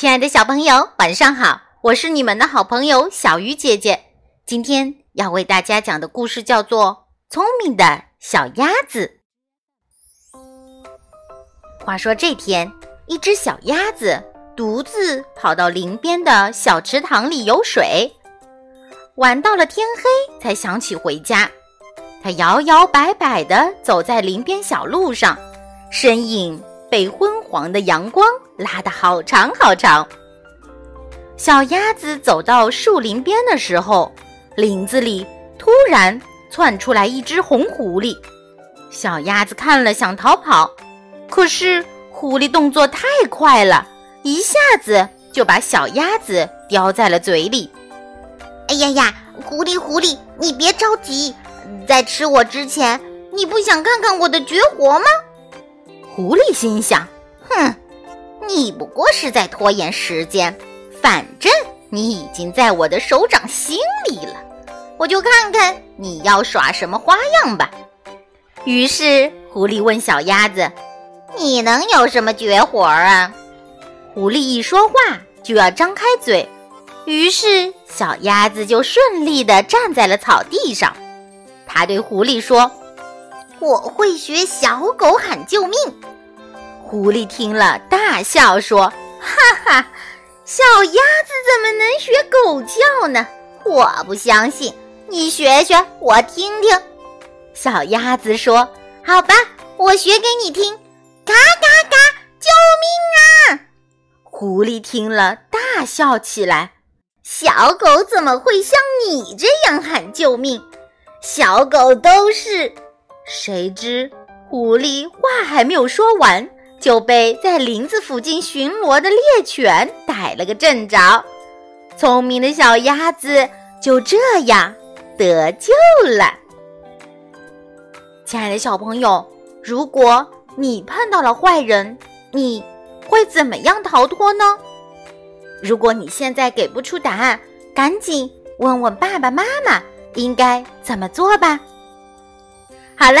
亲爱的小朋友，晚上好！我是你们的好朋友小鱼姐姐。今天要为大家讲的故事叫做《聪明的小鸭子》。话说这天，一只小鸭子独自跑到林边的小池塘里游水，玩到了天黑才想起回家。它摇摇摆摆地走在林边小路上，身影被昏黄的阳光拉得好长好长。小鸭子走到树林边的时候，林子里突然窜出来一只红狐狸。小鸭子看了想逃跑，可是狐狸动作太快了，一下子就把小鸭子叼在了嘴里。哎呀呀，狐狸狐狸，你别着急。在吃我之前，你不想看看我的绝活吗？狐狸心想：“哼，你不过是在拖延时间，反正你已经在我的手掌心里了，我就看看你要耍什么花样吧。”于是，狐狸问小鸭子：“你能有什么绝活啊？”狐狸一说话就要张开嘴，于是小鸭子就顺利地站在了草地上。他对狐狸说：“我会学小狗喊救命。”狐狸听了大笑说：“哈哈，小鸭子怎么能学狗叫呢？我不相信，你学学我听听。”小鸭子说：“好吧，我学给你听。”嘎嘎嘎，救命啊！狐狸听了大笑起来：“小狗怎么会像你这样喊救命？”小狗都是，谁知狐狸话还没有说完，就被在林子附近巡逻的猎犬逮了个正着。聪明的小鸭子就这样得救了。亲爱的小朋友，如果你碰到了坏人，你会怎么样逃脱呢？如果你现在给不出答案，赶紧问问爸爸妈妈。应该怎么做吧？好了，